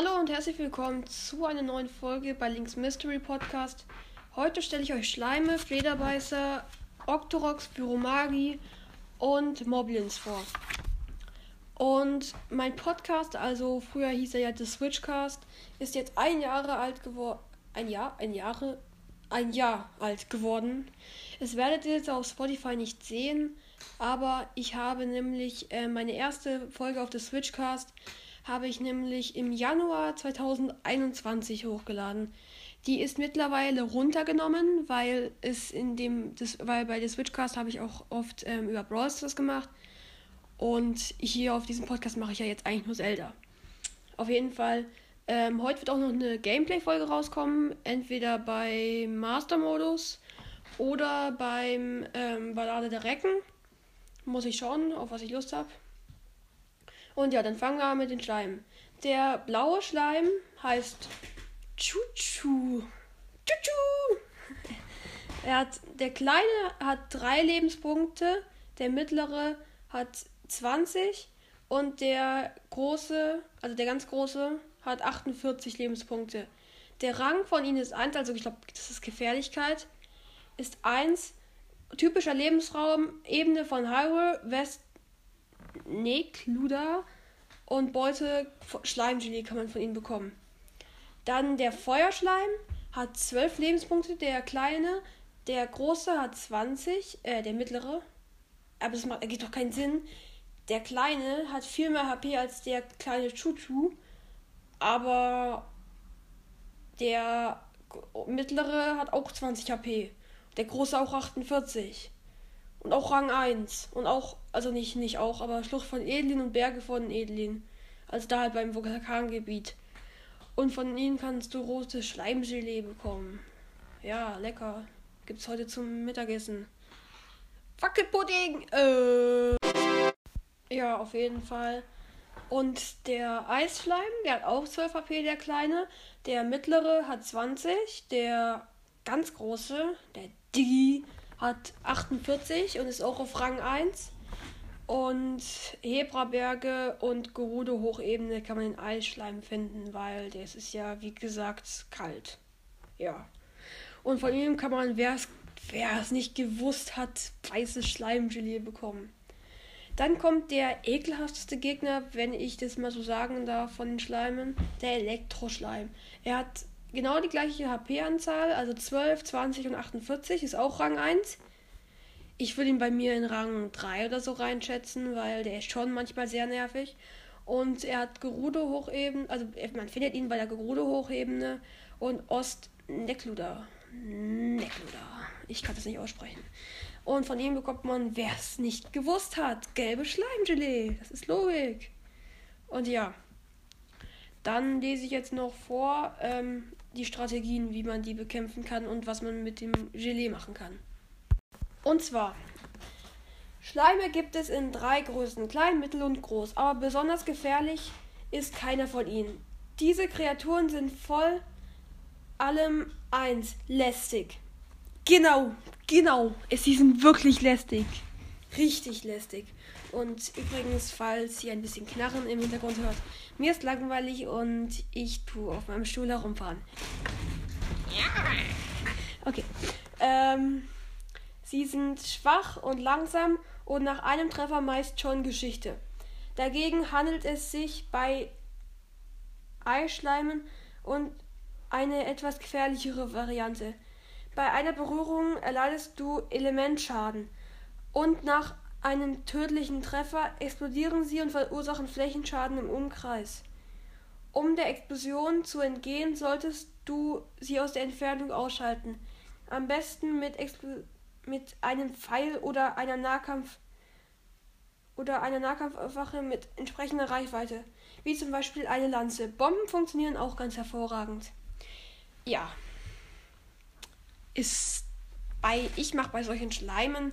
Hallo und herzlich willkommen zu einer neuen Folge bei Links Mystery Podcast. Heute stelle ich euch Schleime, Flederbeißer, Octorox, Pyromagi und Moblins vor. Und mein Podcast, also früher hieß er ja The Switchcast, ist jetzt ein Jahre alt geworden. Ein Jahr, ein Jahre, ein Jahr alt geworden. Es werdet ihr jetzt auf Spotify nicht sehen, aber ich habe nämlich äh, meine erste Folge auf The Switchcast habe ich nämlich im Januar 2021 hochgeladen. Die ist mittlerweile runtergenommen, weil es in dem, das, weil bei der Switchcast habe ich auch oft ähm, über Brawl Stars gemacht. Und hier auf diesem Podcast mache ich ja jetzt eigentlich nur Zelda. Auf jeden Fall, ähm, heute wird auch noch eine Gameplay-Folge rauskommen. Entweder bei Master-Modus oder beim ähm, Ballade der Recken. Muss ich schauen, auf was ich Lust habe. Und ja, dann fangen wir mit den Schleimen. Der blaue Schleim heißt Chuchu. Chuchu. Er hat, der kleine hat drei Lebenspunkte, der mittlere hat 20 und der große, also der ganz große, hat 48 Lebenspunkte. Der Rang von ihnen ist 1, also ich glaube, das ist Gefährlichkeit, ist 1. Typischer Lebensraum, Ebene von Hyrule, West Nekluda und Beute Schleimgelee kann man von ihnen bekommen. Dann der Feuerschleim hat 12 Lebenspunkte, der kleine, der große hat 20, äh, der mittlere. Aber das macht, ergibt doch keinen Sinn. Der kleine hat viel mehr HP als der kleine Chuchu, aber der mittlere hat auch 20 HP. Der große auch 48. Und auch Rang 1. Und auch, also nicht, nicht auch, aber Schlucht von Edlin und Berge von Edlin. Also da halt beim Vulkangebiet. Und von ihnen kannst du rotes Schleimgelee bekommen. Ja, lecker. Gibt's heute zum Mittagessen. Wackelpudding! Äh. Ja, auf jeden Fall. Und der Eisschleim, der hat auch 12 HP, der kleine. Der mittlere hat 20. Der ganz große, der Digi, hat 48 und ist auch auf Rang 1. Und Hebraberge und Gerudo Hochebene kann man in Eisschleim finden, weil das ist ja, wie gesagt, kalt. Ja. Und von ihm kann man, wer es nicht gewusst hat, weißes Schleimgelee bekommen. Dann kommt der ekelhafteste Gegner, wenn ich das mal so sagen darf, von den Schleimen, der Elektroschleim. Er hat genau die gleiche HP-Anzahl, also 12, 20 und 48, ist auch Rang 1. Ich würde ihn bei mir in Rang 3 oder so reinschätzen, weil der ist schon manchmal sehr nervig. Und er hat Gerudo-Hochebene, also man findet ihn bei der Gerudo-Hochebene und Ost-Nekluda. Nekluda. Ich kann das nicht aussprechen. Und von ihm bekommt man, wer es nicht gewusst hat, gelbe Schleimgelee. Das ist Logik. Und ja, dann lese ich jetzt noch vor ähm, die Strategien, wie man die bekämpfen kann und was man mit dem Gelee machen kann. Und zwar, Schleime gibt es in drei Größen, klein, mittel und groß, aber besonders gefährlich ist keiner von ihnen. Diese Kreaturen sind voll allem eins, lästig. Genau, genau, es sind wirklich lästig. Richtig lästig. Und übrigens, falls ihr ein bisschen Knarren im Hintergrund hört, mir ist langweilig und ich tue auf meinem Stuhl herumfahren. Okay. Ähm, sie sind schwach und langsam und nach einem Treffer meist schon Geschichte. Dagegen handelt es sich bei Eischleimen und eine etwas gefährlichere Variante. Bei einer Berührung erleidest du Elementschaden und nach einem tödlichen Treffer explodieren sie und verursachen Flächenschaden im Umkreis. Um der Explosion zu entgehen, solltest du sie aus der Entfernung ausschalten. Am besten mit, Expl mit einem Pfeil oder einer Nahkampf oder einer Nahkampfwaffe mit entsprechender Reichweite, wie zum Beispiel eine Lanze. Bomben funktionieren auch ganz hervorragend. Ja. Ist bei ich mache bei solchen Schleimen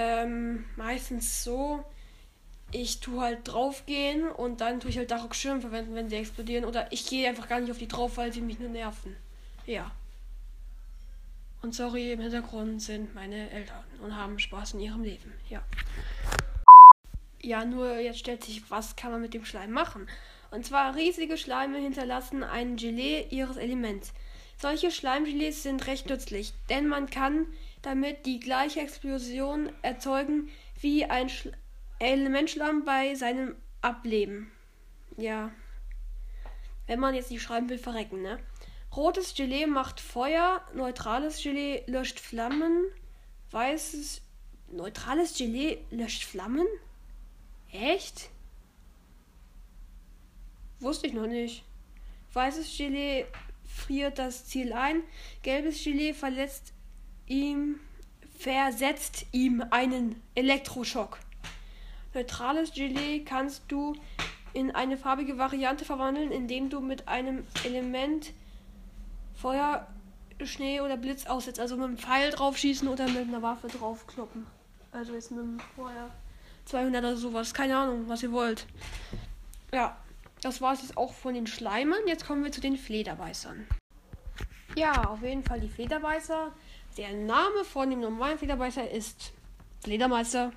ähm, meistens so, ich tue halt draufgehen und dann tue ich halt Dark Schirm verwenden, wenn sie explodieren. Oder ich gehe einfach gar nicht auf die drauf, weil sie mich nur nerven. Ja. Und sorry, im Hintergrund sind meine Eltern und haben Spaß in ihrem Leben. Ja. Ja, nur jetzt stellt sich, was kann man mit dem Schleim machen? Und zwar riesige Schleime hinterlassen ein Gelee ihres Elements. Solche Schleimgelees sind recht nützlich, denn man kann damit die gleiche Explosion erzeugen wie ein Sch Elementschlamm bei seinem Ableben. Ja. Wenn man jetzt nicht schreiben will, verrecken, ne? Rotes Gelee macht Feuer, neutrales Gelee löscht Flammen, weißes neutrales Gelee löscht Flammen? Echt? Wusste ich noch nicht. Weißes Gelee friert das Ziel ein, gelbes Gelee verletzt ihm versetzt ihm einen Elektroschock. Neutrales Gelee kannst du in eine farbige Variante verwandeln, indem du mit einem Element Feuer, Schnee oder Blitz aussetzt. Also mit einem Pfeil draufschießen oder mit einer Waffe draufkloppen. Also jetzt mit einem Feuer 200 oder sowas. Keine Ahnung, was ihr wollt. Ja, das war es jetzt auch von den Schleimen. Jetzt kommen wir zu den Flederbeißern. Ja, auf jeden Fall die Flederbeißer. Der Name von dem normalen Flederbeißer ist Fledermeister.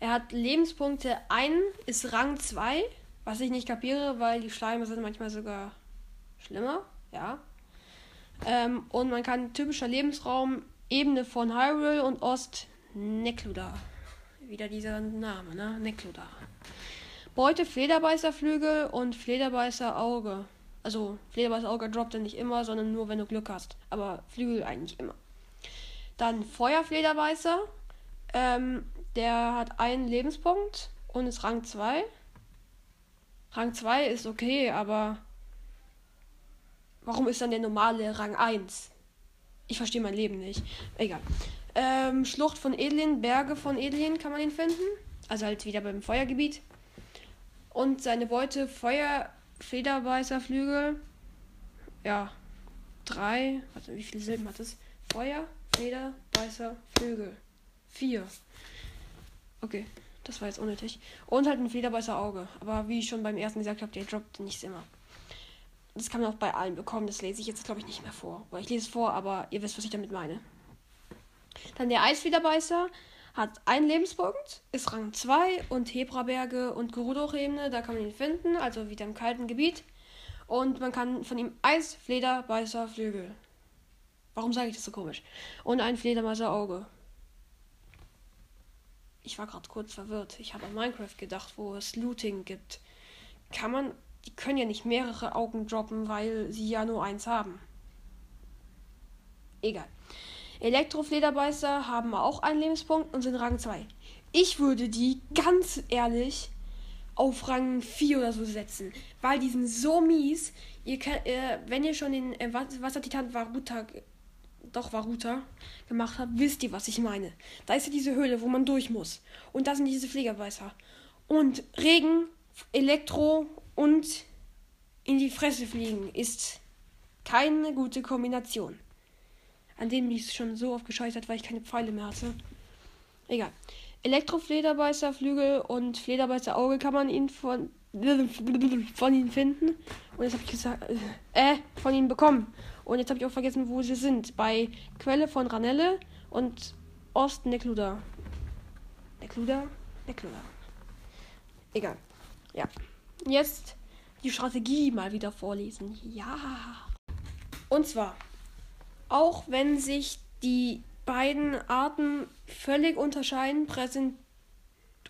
Er hat Lebenspunkte 1, ist Rang 2, was ich nicht kapiere, weil die Schleime sind manchmal sogar schlimmer, ja. Ähm, und man kann typischer Lebensraum Ebene von Hyrule und Ost Nekluda. Wieder dieser Name, ne? Nekluda. Beute Flederbeißerflügel und Flederbeißerauge. Also Flederbeißerauge droppt er nicht immer, sondern nur wenn du Glück hast. Aber Flügel eigentlich immer. Dann Feuerflederbeißer. Ähm, der hat einen Lebenspunkt und ist Rang 2. Rang 2 ist okay, aber warum ist dann der normale Rang 1? Ich verstehe mein Leben nicht. Egal. Ähm, Schlucht von Edlin, Berge von Edlin kann man ihn finden. Also halt wieder beim Feuergebiet. Und seine Beute Feuerflederbeißerflügel. Ja. Drei. Warte, wie viele Silben hat es? Feuer, Feder, Beißer, Flügel. Vier. Okay, das war jetzt unnötig. Und halt ein Flederbeißer Auge. Aber wie ich schon beim ersten gesagt habe, der droppt nicht immer. Das kann man auch bei allen bekommen. Das lese ich jetzt, glaube ich, nicht mehr vor. Oder ich lese es vor, aber ihr wisst, was ich damit meine. Dann der Eisflederbeißer hat einen Lebenspunkt, ist Rang 2 und Hebraberge und Gerudo-Ebene, da kann man ihn finden, also wieder im kalten Gebiet. Und man kann von ihm Eisflederbeißer Flügel Warum sage ich das so komisch? Und ein Fledermausauge. Ich war gerade kurz verwirrt. Ich habe an Minecraft gedacht, wo es Looting gibt. Kann man. Die können ja nicht mehrere Augen droppen, weil sie ja nur eins haben. Egal. Elektroflederbeißer haben auch einen Lebenspunkt und sind Rang 2. Ich würde die ganz ehrlich auf Rang 4 oder so setzen, weil die sind so mies. Ihr könnt, äh, wenn ihr schon den äh, Wassertitan Varuta doch Varuta gemacht habe, wisst ihr, was ich meine. Da ist ja diese Höhle, wo man durch muss. Und da sind diese Fliegerbeißer. Und Regen, Elektro und in die Fresse fliegen ist keine gute Kombination. An dem bin ich schon so oft gescheitert, weil ich keine Pfeile mehr hatte. Egal. Elektroflederbeißer, Flügel und Flederbeißer Auge kann man ihn von, von ihnen finden. Und jetzt habe ich gesagt, äh, von ihnen bekommen. Und jetzt habe ich auch vergessen, wo sie sind. Bei Quelle von Ranelle und Ost Nekluda. Nekluda? Nekluda. Egal. Ja. Jetzt die Strategie mal wieder vorlesen. Ja. Und zwar, auch wenn sich die beiden Arten völlig unterscheiden, präsent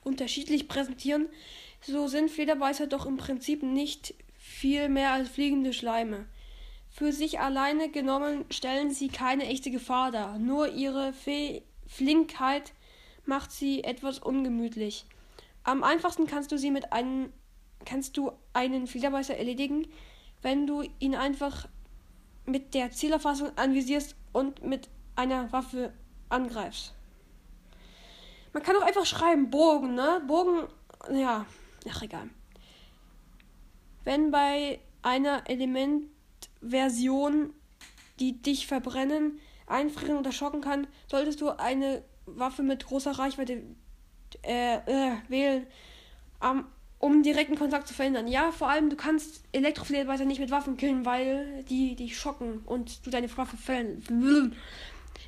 unterschiedlich präsentieren, so sind Flederbeißer doch im Prinzip nicht viel mehr als fliegende Schleime. Für sich alleine genommen stellen sie keine echte Gefahr dar. Nur ihre Fe Flinkheit macht sie etwas ungemütlich. Am einfachsten kannst du sie mit einem kannst du einen Flederbeißer erledigen, wenn du ihn einfach mit der Zielerfassung anvisierst und mit einer Waffe angreifst. Man kann auch einfach schreiben Bogen, ne? Bogen, ja, ach egal. Wenn bei einer Element Version, die dich verbrennen, einfrieren oder schocken kann, solltest du eine Waffe mit großer Reichweite äh, äh, wählen, um, um direkten Kontakt zu verhindern. Ja, vor allem, du kannst Elektroflederbeißer nicht mit Waffen killen, weil die dich schocken und du deine Waffe fallen,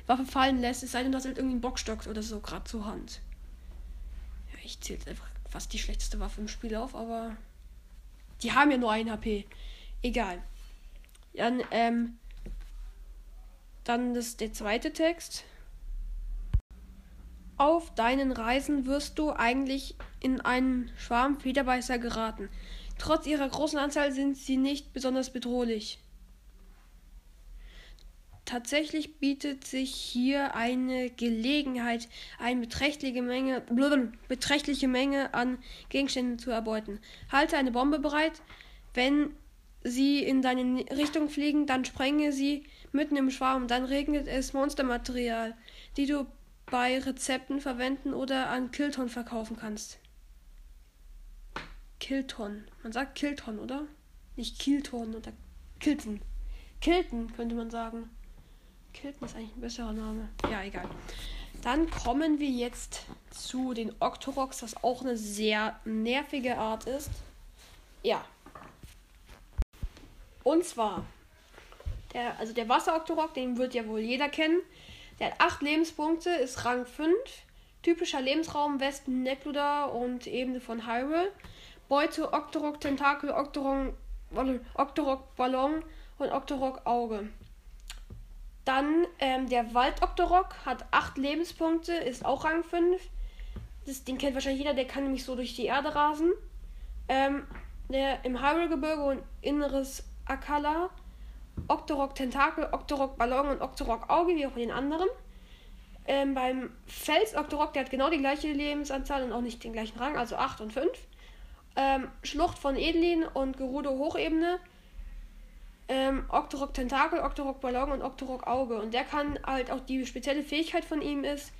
Waffe fallen lässt, es sei denn, du hast halt irgendwie einen Bockstock oder so gerade zur Hand. Ja, ich zähle einfach fast die schlechteste Waffe im Spiel auf, aber Die haben ja nur ein HP. Egal. Dann, ähm, dann ist der zweite Text. Auf deinen Reisen wirst du eigentlich in einen Schwarm Federbeißer geraten. Trotz ihrer großen Anzahl sind sie nicht besonders bedrohlich. Tatsächlich bietet sich hier eine Gelegenheit, eine beträchtliche Menge, beträchtliche Menge an Gegenständen zu erbeuten. Halte eine Bombe bereit. Wenn sie in deine Richtung fliegen, dann sprenge sie mitten im Schwarm. Dann regnet es Monstermaterial, die du bei Rezepten verwenden oder an Kilton verkaufen kannst. Kilton. Man sagt Kilton, oder? Nicht Kilton oder Kilton. Kilton könnte man sagen. Kilton ist eigentlich ein besserer Name. Ja, egal. Dann kommen wir jetzt zu den Octoroks, was auch eine sehr nervige Art ist. Ja. Und zwar, der, also der Wasser-Octorok, den wird ja wohl jeder kennen. Der hat 8 Lebenspunkte, ist Rang 5. Typischer Lebensraum Westen Nekluda und Ebene von Hyrule. Beute Octorok Tentakel, Octorok, Ballon und Octorok Auge. Dann ähm, der Wald-Octorok hat 8 Lebenspunkte, ist auch Rang 5. Das, den kennt wahrscheinlich jeder, der kann nämlich so durch die Erde rasen. Ähm, der im Hyrule-Gebirge und inneres Akala. Octorok Tentakel, Octorok Ballon und Octorok Auge, wie auch bei den anderen. Ähm, beim Fels Octorok, der hat genau die gleiche Lebensanzahl und auch nicht den gleichen Rang, also 8 und 5. Ähm, Schlucht von Edelin und Gerudo Hochebene ähm, Octorok Tentakel, Octorok Ballon und Octorok Auge. Und der kann halt auch die spezielle Fähigkeit von ihm ist,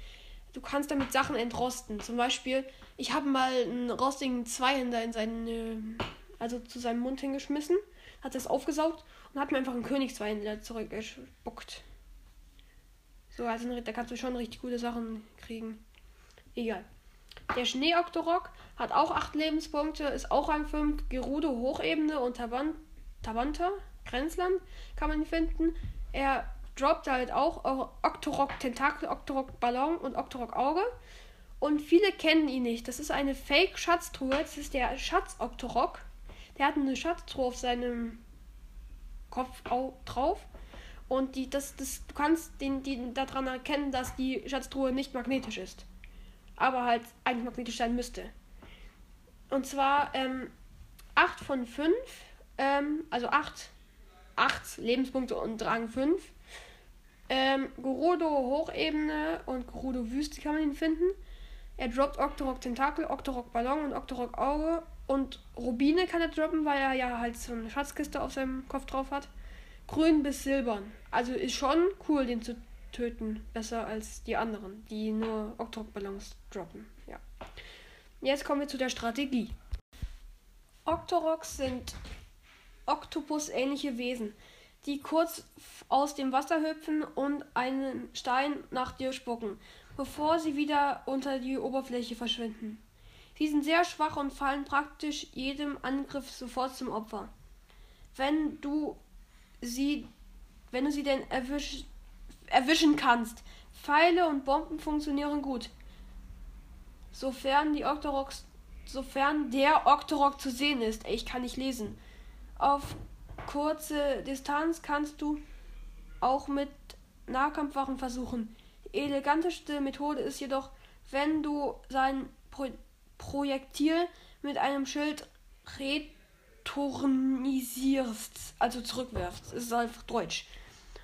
du kannst damit Sachen entrosten. Zum Beispiel, ich habe mal einen rostigen Zweihänder in seinen, äh, also zu seinem Mund hingeschmissen, hat das aufgesaugt und hat mir einfach einen Königszweihänder zurückgespuckt. So, also da kannst du schon richtig gute Sachen kriegen. Egal. Der Schnee-Octorok hat auch 8 Lebenspunkte, ist auch Rang 5, Gerudo Hochebene und Taban Tabanta Grenzland kann man ihn finden. Er droppt halt auch Octorok Tentakel, Octorok Ballon und Octorok Auge. Und viele kennen ihn nicht. Das ist eine Fake-Schatztruhe. Das ist der Schatz-Octorok. Der hat eine Schatztruhe auf seinem Kopf drauf. Und die, das, das, du kannst den, die daran erkennen, dass die Schatztruhe nicht magnetisch ist. Aber halt eigentlich magnetisch sein müsste. Und zwar ähm, 8 von 5, ähm, also 8 8 Lebenspunkte und Rang 5. Ähm, Gerudo Hochebene und Gerudo Wüste kann man ihn finden. Er droppt Octorok Tentakel, Octorok Ballon und Octorok Auge. Und Rubine kann er droppen, weil er ja halt so eine Schatzkiste auf seinem Kopf drauf hat. Grün bis silbern. Also ist schon cool, den zu töten. Besser als die anderen, die nur Octorok Ballons droppen. Ja. Jetzt kommen wir zu der Strategie. Octoroks sind Oktopus-ähnliche Wesen, die kurz aus dem Wasser hüpfen und einen Stein nach dir spucken, bevor sie wieder unter die Oberfläche verschwinden. Sie sind sehr schwach und fallen praktisch jedem Angriff sofort zum Opfer. Wenn du sie, wenn du sie denn erwisch, erwischen kannst. Pfeile und Bomben funktionieren gut. Sofern die Octoroks, sofern der Octorok zu sehen ist. Ich kann nicht lesen. Auf kurze Distanz kannst du auch mit Nahkampfwaffen versuchen. Die eleganteste Methode ist jedoch, wenn du sein Pro Projektil mit einem Schild returnisierst, also zurückwerfst. Das ist einfach Deutsch.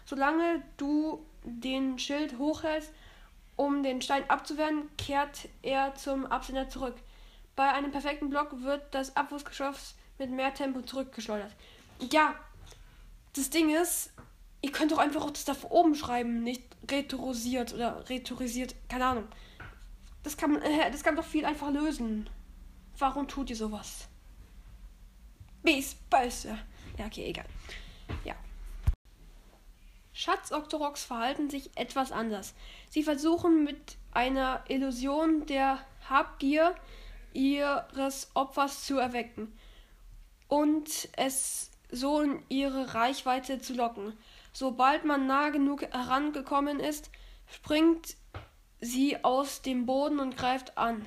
Solange du den Schild hochhältst, um den Stein abzuwehren, kehrt er zum Absender zurück. Bei einem perfekten Block wird das Abwurfsgeschoss mit mehr Tempo zurückgeschleudert. Ja, das Ding ist, ihr könnt doch einfach auch das da oben schreiben, nicht rhetorisiert oder rhetorisiert, keine Ahnung. Das kann man, äh, das kann doch viel einfacher lösen. Warum tut ihr sowas? Bis böse. Ja, okay, egal. Ja. Schatz-Octoroks verhalten sich etwas anders. Sie versuchen mit einer Illusion der Habgier ihres Opfers zu erwecken und es so in ihre Reichweite zu locken. Sobald man nah genug herangekommen ist, springt sie aus dem Boden und greift an.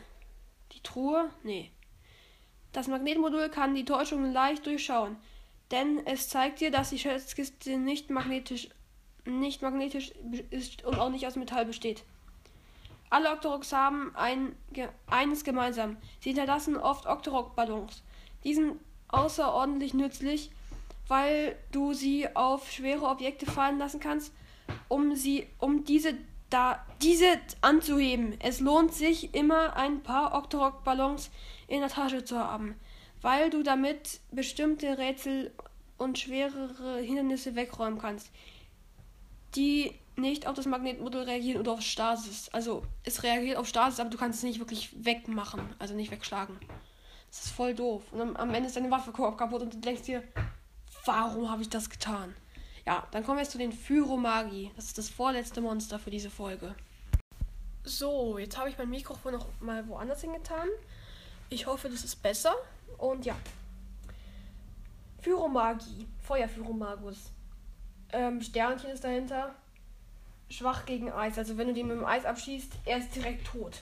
Die Truhe? Nee. Das Magnetmodul kann die Täuschung leicht durchschauen, denn es zeigt dir, dass die Schatzkiste nicht magnetisch, nicht magnetisch ist und auch nicht aus Metall besteht. Alle Octoroks haben ein, eines gemeinsam. Sie hinterlassen oft Octorok-Ballons. Die sind außerordentlich nützlich, weil du sie auf schwere Objekte fallen lassen kannst, um sie, um diese da diese anzuheben. Es lohnt sich immer ein paar Octorok-Ballons in der Tasche zu haben, weil du damit bestimmte Rätsel und schwerere Hindernisse wegräumen kannst, die nicht auf das Magnetmodul reagieren oder auf Stasis. Also es reagiert auf Stasis, aber du kannst es nicht wirklich wegmachen, also nicht wegschlagen. Das ist voll doof. Und am Ende ist deine Waffe kaputt und du denkst dir, warum habe ich das getan? Ja, dann kommen wir jetzt zu den Phyromagi. Das ist das vorletzte Monster für diese Folge. So, jetzt habe ich mein Mikrofon noch mal woanders hingetan. Ich hoffe, das ist besser. Und ja. Phyromagi. Feuerphyromagus. Ähm, Sternchen ist dahinter. Schwach gegen Eis. Also wenn du den mit dem Eis abschießt, er ist direkt tot.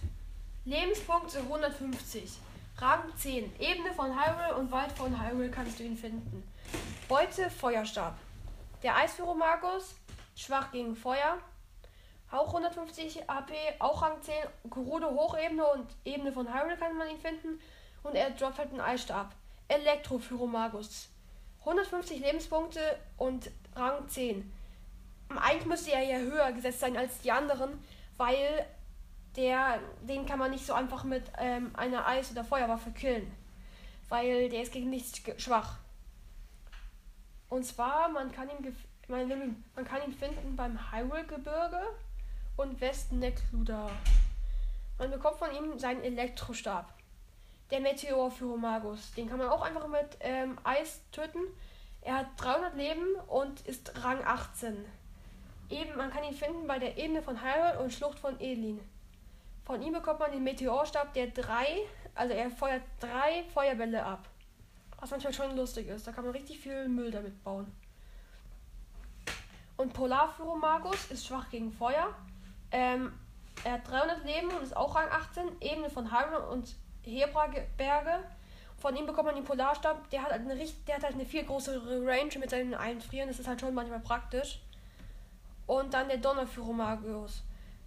Lebenspunkte 150. Rang 10. Ebene von Hyrule und Wald von Hyrule kannst du ihn finden. Beute Feuerstab. Der Eisführer schwach gegen Feuer. Auch 150 AP, auch Rang 10. Gerudo Hochebene und Ebene von Hyrule kann man ihn finden. Und er droppt halt einen Eisstab. Elektropyromagus. 150 Lebenspunkte und Rang 10. Eigentlich müsste er ja höher gesetzt sein als die anderen, weil der, den kann man nicht so einfach mit ähm, einer Eis- oder Feuerwaffe killen. Weil der ist gegen nichts schwach. Und zwar, man kann ihn, man, kann ihn finden beim Hyrule-Gebirge und Westen-Nekluda. Man bekommt von ihm seinen Elektrostab. Der Meteor für Romagus. Den kann man auch einfach mit ähm, Eis töten. Er hat 300 Leben und ist Rang 18. Eben, man kann ihn finden bei der Ebene von Hyrule und Schlucht von Elin. Von ihm bekommt man den Meteorstab, der drei, also er feuert drei Feuerbälle ab. Was manchmal schon lustig ist. Da kann man richtig viel Müll damit bauen. Und Polarphyromagus ist schwach gegen Feuer. Ähm, er hat 300 Leben und ist auch Rang 18. Ebene von Hyrule und Hebraberge. Von ihm bekommt man den Polarstab. Der hat, halt eine, der hat halt eine viel größere Range mit seinen Einfrieren. Das ist halt schon manchmal praktisch. Und dann der Donnerphyromagus.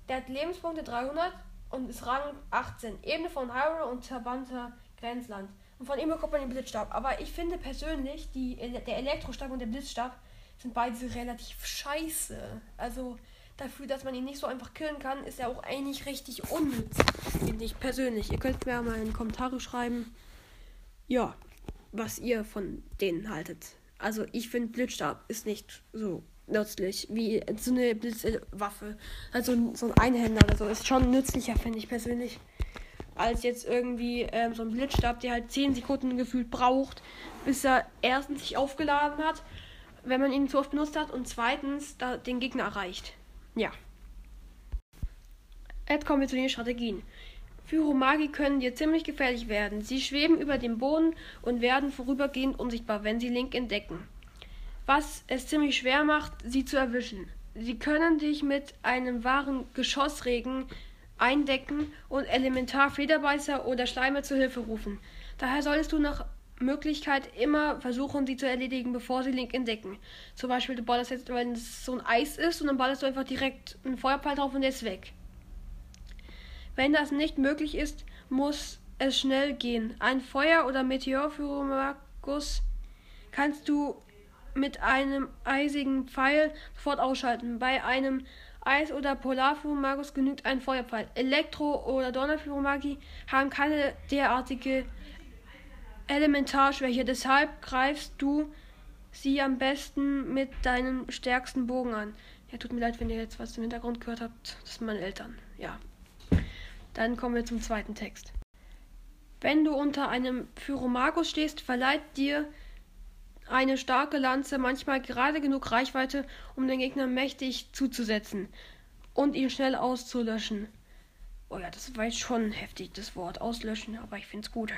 Der hat Lebenspunkte 300 und ist Rang 18. Ebene von Hyrule und verbannter Grenzland. Und von ihm bekommt man den Blitzstab. Aber ich finde persönlich, die, der Elektrostab und der Blitzstab sind beide relativ scheiße. Also dafür, dass man ihn nicht so einfach killen kann, ist er auch eigentlich richtig unnütz. Finde ich persönlich. Ihr könnt mir mal in die Kommentare schreiben, ja, was ihr von denen haltet. Also ich finde Blitzstab ist nicht so nützlich wie so eine Blitzwaffe. Also so ein Einhänder oder so ist schon nützlicher, finde ich persönlich als jetzt irgendwie ähm, so ein Blitzstab, der halt 10 Sekunden gefühlt braucht, bis er erstens sich aufgeladen hat, wenn man ihn zu oft benutzt hat, und zweitens da den Gegner erreicht. Ja. Jetzt kommen wir zu den Strategien. Phyromagi können dir ziemlich gefährlich werden. Sie schweben über dem Boden und werden vorübergehend unsichtbar, wenn sie Link entdecken. Was es ziemlich schwer macht, sie zu erwischen. Sie können dich mit einem wahren Geschossregen eindecken und Elementarflederbeißer oder Schleime zur Hilfe rufen. Daher solltest du nach Möglichkeit immer versuchen, sie zu erledigen, bevor sie Link entdecken. Zum Beispiel, du ballerst jetzt, wenn es so ein Eis ist, und dann ballerst du einfach direkt einen Feuerpfeil drauf und der ist weg. Wenn das nicht möglich ist, muss es schnell gehen. Ein Feuer- oder Meteorpyromagus kannst du mit einem eisigen Pfeil sofort ausschalten. Bei einem Eis- oder Polarpyromagus genügt ein Feuerpfeil. Elektro- oder Donnerpyromagie haben keine derartige Elementarschwäche. Deshalb greifst du sie am besten mit deinem stärksten Bogen an. Ja, tut mir leid, wenn ihr jetzt was im Hintergrund gehört habt. Das sind meine Eltern. Ja. Dann kommen wir zum zweiten Text. Wenn du unter einem Pyromagus stehst, verleiht dir eine starke Lanze manchmal gerade genug Reichweite, um den Gegner mächtig zuzusetzen und ihn schnell auszulöschen. Oh ja, das war jetzt schon heftig, das Wort auslöschen, aber ich find's gut.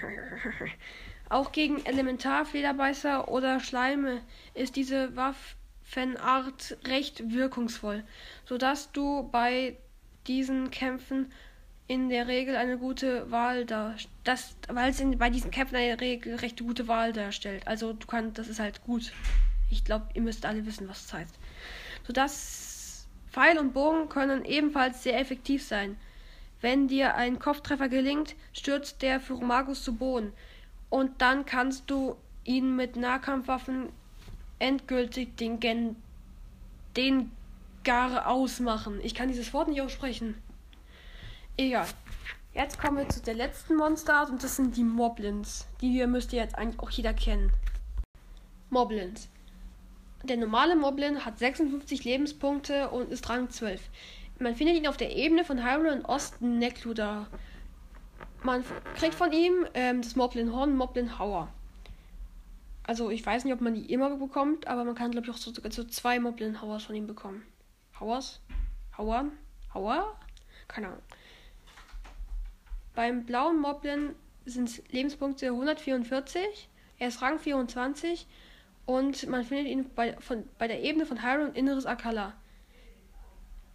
Auch gegen Elementarflederbeißer oder Schleime ist diese Waffenart recht wirkungsvoll, sodass du bei diesen Kämpfen in der Regel eine gute Wahl darstellt. Weil es bei diesen Kämpfen eine Regel recht gute Wahl darstellt. Also du kannst, das ist halt gut. Ich glaube, ihr müsst alle wissen, was es heißt. Sodass Pfeil und Bogen können ebenfalls sehr effektiv sein. Wenn dir ein Kopftreffer gelingt, stürzt der Furomagus zu Boden. Und dann kannst du ihn mit Nahkampfwaffen endgültig den Gen den Gare ausmachen. Ich kann dieses Wort nicht aussprechen. Egal. Jetzt kommen wir zu der letzten Monsterart und das sind die Moblins. Die hier müsst ihr jetzt eigentlich auch jeder kennen. Moblins. Der normale Moblin hat 56 Lebenspunkte und ist Rang 12. Man findet ihn auf der Ebene von Hyrule und Osten Nekluda. Man kriegt von ihm ähm, das Moblin Horn Moblin Hauer. Also ich weiß nicht, ob man die immer bekommt, aber man kann glaube ich auch so, so zwei Moblin Hauers von ihm bekommen. Hauers? Hauern? Hauer? Keine Ahnung. Beim blauen Moblin sind Lebenspunkte 144. Er ist Rang 24 und man findet ihn bei, von, bei der Ebene von Hyrule und Inneres Akala.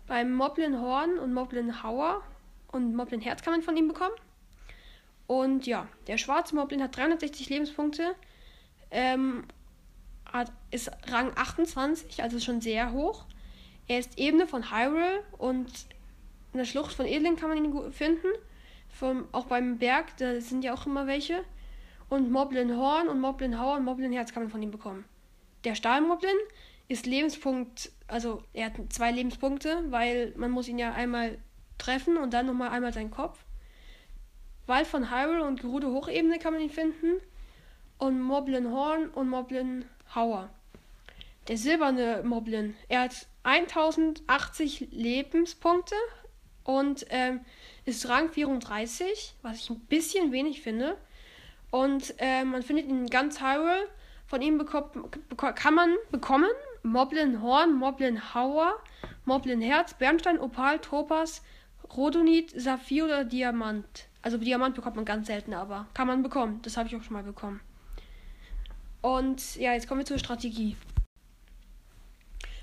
Beim Moblin Horn und Moblin Hauer und Moblin Herz kann man von ihm bekommen. Und ja, der schwarze Moblin hat 360 Lebenspunkte. Ähm, hat, ist Rang 28, also schon sehr hoch. Er ist Ebene von Hyrule und in der Schlucht von Edling kann man ihn finden. Vom, auch beim Berg, da sind ja auch immer welche. Und Moblin Horn und Moblin Hauer und Moblin Herz kann man von ihm bekommen. Der Stahlmoblin ist Lebenspunkt, also er hat zwei Lebenspunkte, weil man muss ihn ja einmal treffen und dann nochmal einmal seinen Kopf. Wald von Hyrule und Gerudo Hochebene kann man ihn finden. Und Moblin Horn und Moblin Hauer. Der silberne Moblin, er hat 1080 Lebenspunkte und ähm, ist Rang 34, was ich ein bisschen wenig finde. Und äh, man findet ihn ganz Hyrule. Von ihm kann man bekommen Moblin Horn, Moblin Hauer, Moblin Herz, Bernstein, Opal, Topaz, Rhodonit, Saphir oder Diamant. Also Diamant bekommt man ganz selten, aber kann man bekommen. Das habe ich auch schon mal bekommen. Und ja, jetzt kommen wir zur Strategie.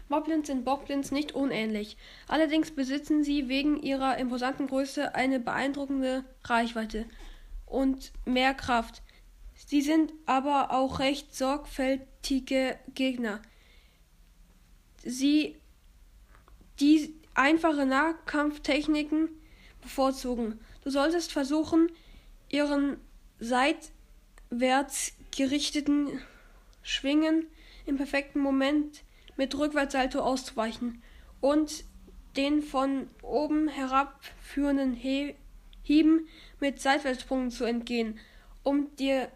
Moblins sind Bockblins nicht unähnlich. Allerdings besitzen sie wegen ihrer imposanten Größe eine beeindruckende Reichweite und mehr Kraft. Sie sind aber auch recht sorgfältige Gegner. Sie die einfache Nahkampftechniken bevorzugen. Du solltest versuchen, ihren seitwärts gerichteten Schwingen im perfekten Moment mit Rückwärtssalto auszuweichen und den von oben herab führenden He Hieben mit Seitwärtssprungen zu entgehen, um dir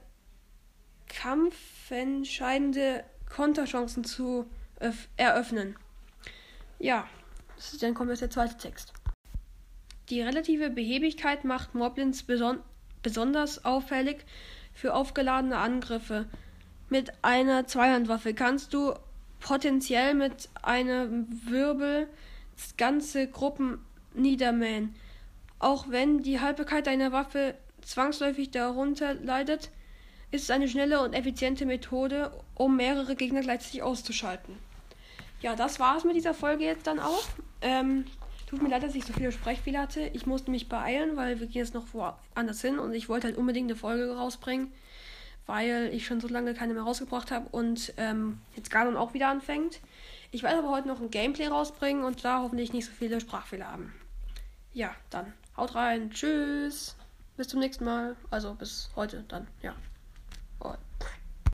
kampfentscheidende Konterchancen zu eröffnen. Ja, das ist, dann kommt jetzt der zweite Text. Die relative Behebigkeit macht Moblins beson besonders auffällig für aufgeladene Angriffe. Mit einer Zweihandwaffe kannst du potenziell mit einem Wirbel ganze Gruppen niedermähen. Auch wenn die Haltbarkeit deiner Waffe zwangsläufig darunter leidet, ist es eine schnelle und effiziente Methode, um mehrere Gegner gleichzeitig auszuschalten. Ja, das war es mit dieser Folge jetzt dann auch. Ähm, tut mir leid, dass ich so viele Sprechfehler hatte. Ich musste mich beeilen, weil wir gehen jetzt noch woanders hin und ich wollte halt unbedingt eine Folge rausbringen weil ich schon so lange keine mehr rausgebracht habe und ähm, jetzt Ganon auch wieder anfängt. Ich werde aber heute noch ein Gameplay rausbringen und da hoffentlich nicht so viele Sprachfehler haben. Ja, dann haut rein. Tschüss. Bis zum nächsten Mal. Also bis heute dann. Ja.